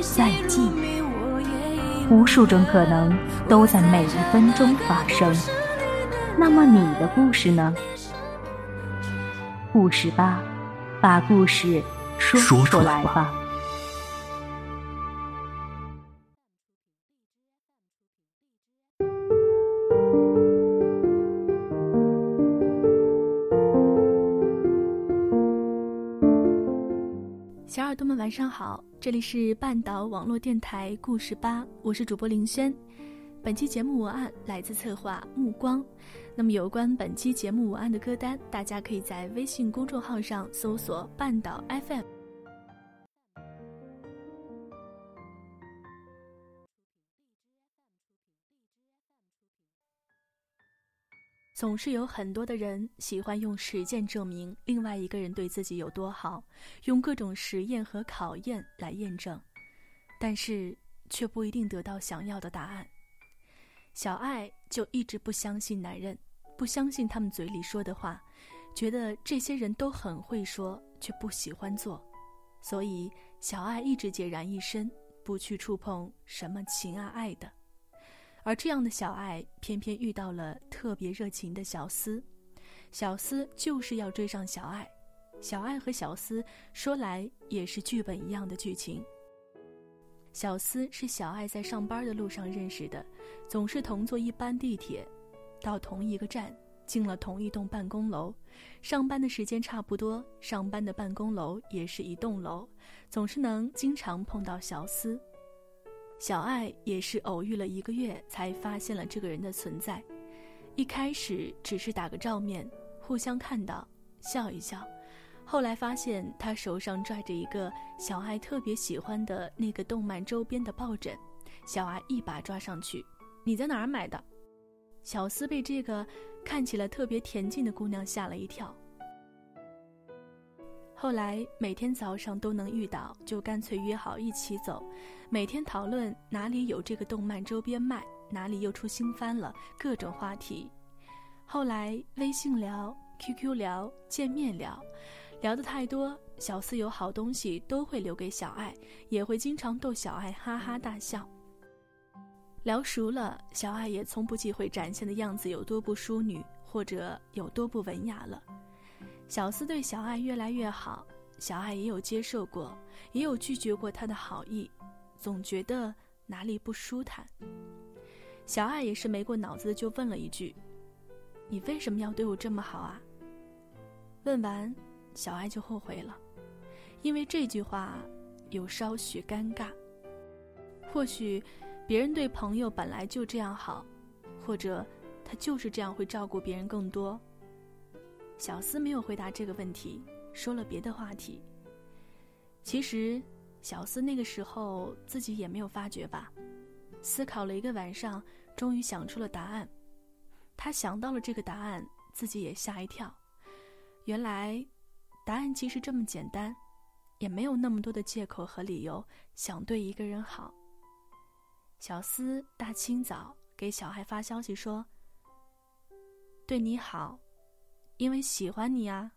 再见。无数种可能都在每一分钟发生。那么你的故事呢？故事吧，把故事说出来吧。小耳朵们晚上好，这里是半岛网络电台故事吧，我是主播林轩。本期节目文案来自策划目光。那么有关本期节目文案的歌单，大家可以在微信公众号上搜索“半岛 FM”。总是有很多的人喜欢用实践证明另外一个人对自己有多好，用各种实验和考验来验证，但是却不一定得到想要的答案。小爱就一直不相信男人，不相信他们嘴里说的话，觉得这些人都很会说，却不喜欢做，所以小爱一直孑然一身，不去触碰什么情啊爱的。而这样的小爱，偏偏遇到了特别热情的小思。小思就是要追上小爱，小爱和小思说来也是剧本一样的剧情。小思是小爱在上班的路上认识的，总是同坐一班地铁，到同一个站，进了同一栋办公楼，上班的时间差不多，上班的办公楼也是一栋楼，总是能经常碰到小思。小爱也是偶遇了一个月，才发现了这个人的存在。一开始只是打个照面，互相看到，笑一笑。后来发现他手上拽着一个小爱特别喜欢的那个动漫周边的抱枕，小爱一把抓上去：“你在哪儿买的？”小思被这个看起来特别恬静的姑娘吓了一跳。后来每天早上都能遇到，就干脆约好一起走。每天讨论哪里有这个动漫周边卖，哪里又出新番了，各种话题。后来微信聊、QQ 聊、见面聊，聊得太多，小四有好东西都会留给小爱，也会经常逗小爱哈哈大笑。聊熟了，小爱也从不忌讳展现的样子有多不淑女，或者有多不文雅了。小四对小爱越来越好，小爱也有接受过，也有拒绝过他的好意。总觉得哪里不舒坦，小爱也是没过脑子就问了一句：“你为什么要对我这么好啊？”问完，小爱就后悔了，因为这句话有稍许尴尬。或许别人对朋友本来就这样好，或者他就是这样会照顾别人更多。小思没有回答这个问题，说了别的话题。其实。小思那个时候自己也没有发觉吧，思考了一个晚上，终于想出了答案。他想到了这个答案，自己也吓一跳。原来，答案其实这么简单，也没有那么多的借口和理由想对一个人好。小思大清早给小孩发消息说：“对你好，因为喜欢你啊。”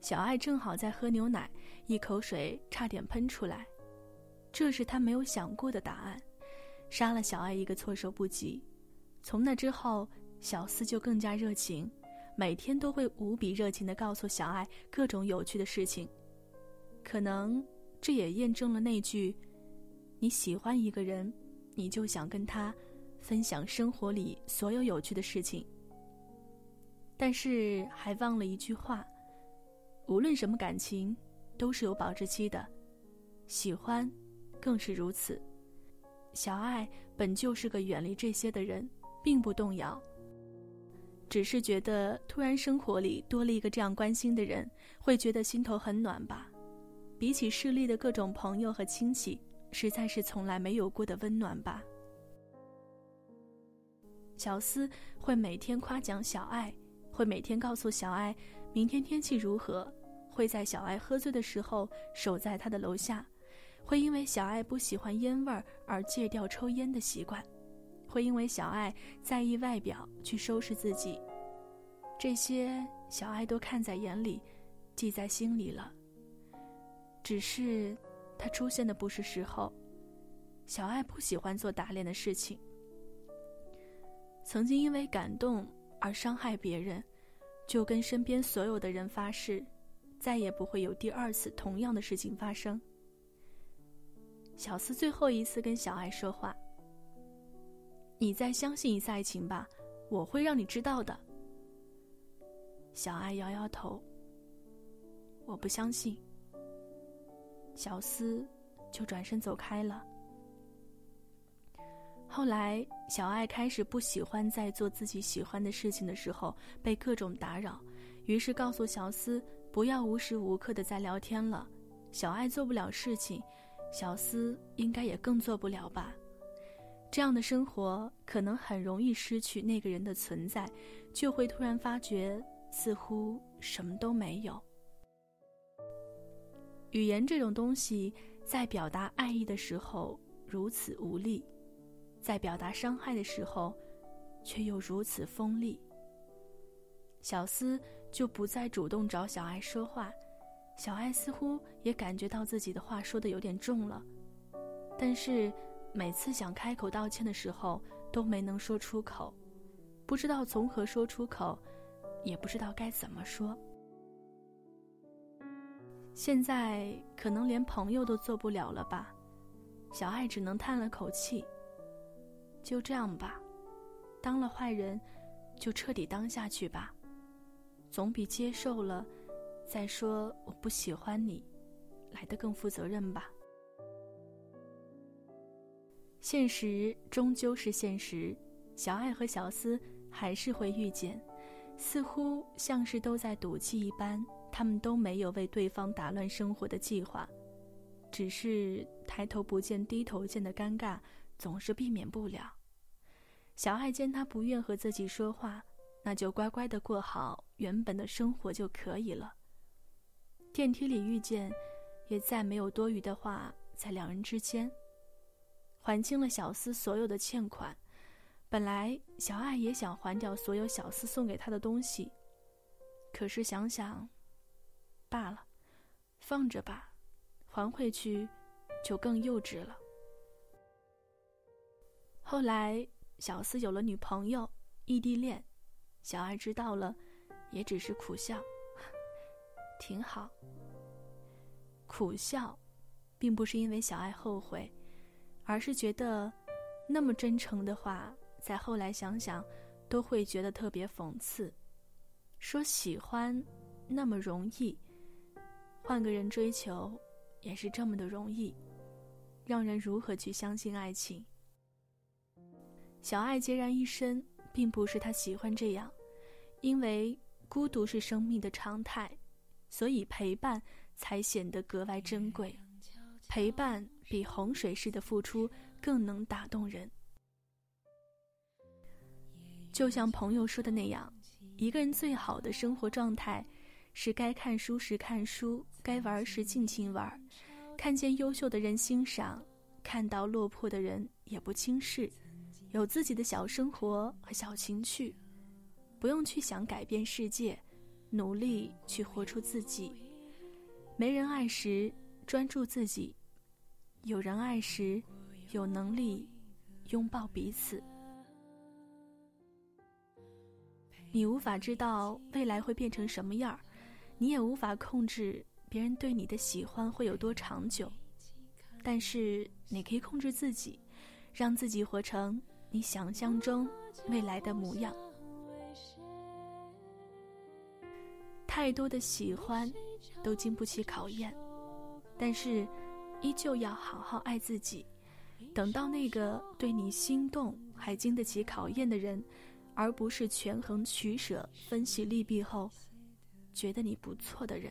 小爱正好在喝牛奶，一口水差点喷出来。这是他没有想过的答案，杀了小爱一个措手不及。从那之后，小四就更加热情，每天都会无比热情地告诉小爱各种有趣的事情。可能这也验证了那句：“你喜欢一个人，你就想跟他分享生活里所有有趣的事情。”但是还忘了一句话。无论什么感情，都是有保质期的，喜欢，更是如此。小爱本就是个远离这些的人，并不动摇，只是觉得突然生活里多了一个这样关心的人，会觉得心头很暖吧。比起势利的各种朋友和亲戚，实在是从来没有过的温暖吧。小思会每天夸奖小爱，会每天告诉小爱明天天气如何，会在小爱喝醉的时候守在他的楼下，会因为小爱不喜欢烟味而戒掉抽烟的习惯，会因为小爱在意外表去收拾自己。这些小爱都看在眼里，记在心里了。只是，他出现的不是时候。小爱不喜欢做打脸的事情。曾经因为感动而伤害别人，就跟身边所有的人发誓，再也不会有第二次同样的事情发生。小思最后一次跟小爱说话：“你再相信一次爱情吧，我会让你知道的。”小爱摇摇头：“我不相信。”小思就转身走开了。后来，小爱开始不喜欢在做自己喜欢的事情的时候被各种打扰，于是告诉小思不要无时无刻的在聊天了。小爱做不了事情，小思应该也更做不了吧？这样的生活可能很容易失去那个人的存在，就会突然发觉似乎什么都没有。语言这种东西，在表达爱意的时候如此无力。在表达伤害的时候，却又如此锋利。小思就不再主动找小爱说话，小爱似乎也感觉到自己的话说的有点重了，但是每次想开口道歉的时候都没能说出口，不知道从何说出口，也不知道该怎么说。现在可能连朋友都做不了了吧？小爱只能叹了口气。就这样吧，当了坏人，就彻底当下去吧，总比接受了，再说我不喜欢你，来的更负责任吧。现实终究是现实，小爱和小思还是会遇见，似乎像是都在赌气一般，他们都没有为对方打乱生活的计划，只是抬头不见低头见的尴尬。总是避免不了。小爱见他不愿和自己说话，那就乖乖的过好原本的生活就可以了。电梯里遇见，也再没有多余的话在两人之间，还清了小思所有的欠款。本来小爱也想还掉所有小思送给他的东西，可是想想，罢了，放着吧，还回去就更幼稚了。后来，小思有了女朋友，异地恋，小爱知道了，也只是苦笑，挺好。苦笑，并不是因为小爱后悔，而是觉得，那么真诚的话，在后来想想，都会觉得特别讽刺。说喜欢，那么容易，换个人追求，也是这么的容易，让人如何去相信爱情？小爱孑然一身，并不是他喜欢这样，因为孤独是生命的常态，所以陪伴才显得格外珍贵。陪伴比洪水式的付出更能打动人。就像朋友说的那样，一个人最好的生活状态，是该看书时看书，该玩时尽情玩，看见优秀的人欣赏，看到落魄的人也不轻视。有自己的小生活和小情趣，不用去想改变世界，努力去活出自己。没人爱时，专注自己；有人爱时，有能力拥抱彼此。你无法知道未来会变成什么样儿，你也无法控制别人对你的喜欢会有多长久，但是你可以控制自己，让自己活成。你想象中未来的模样，太多的喜欢都经不起考验，但是依旧要好好爱自己。等到那个对你心动还经得起考验的人，而不是权衡取舍、分析利弊后觉得你不错的人。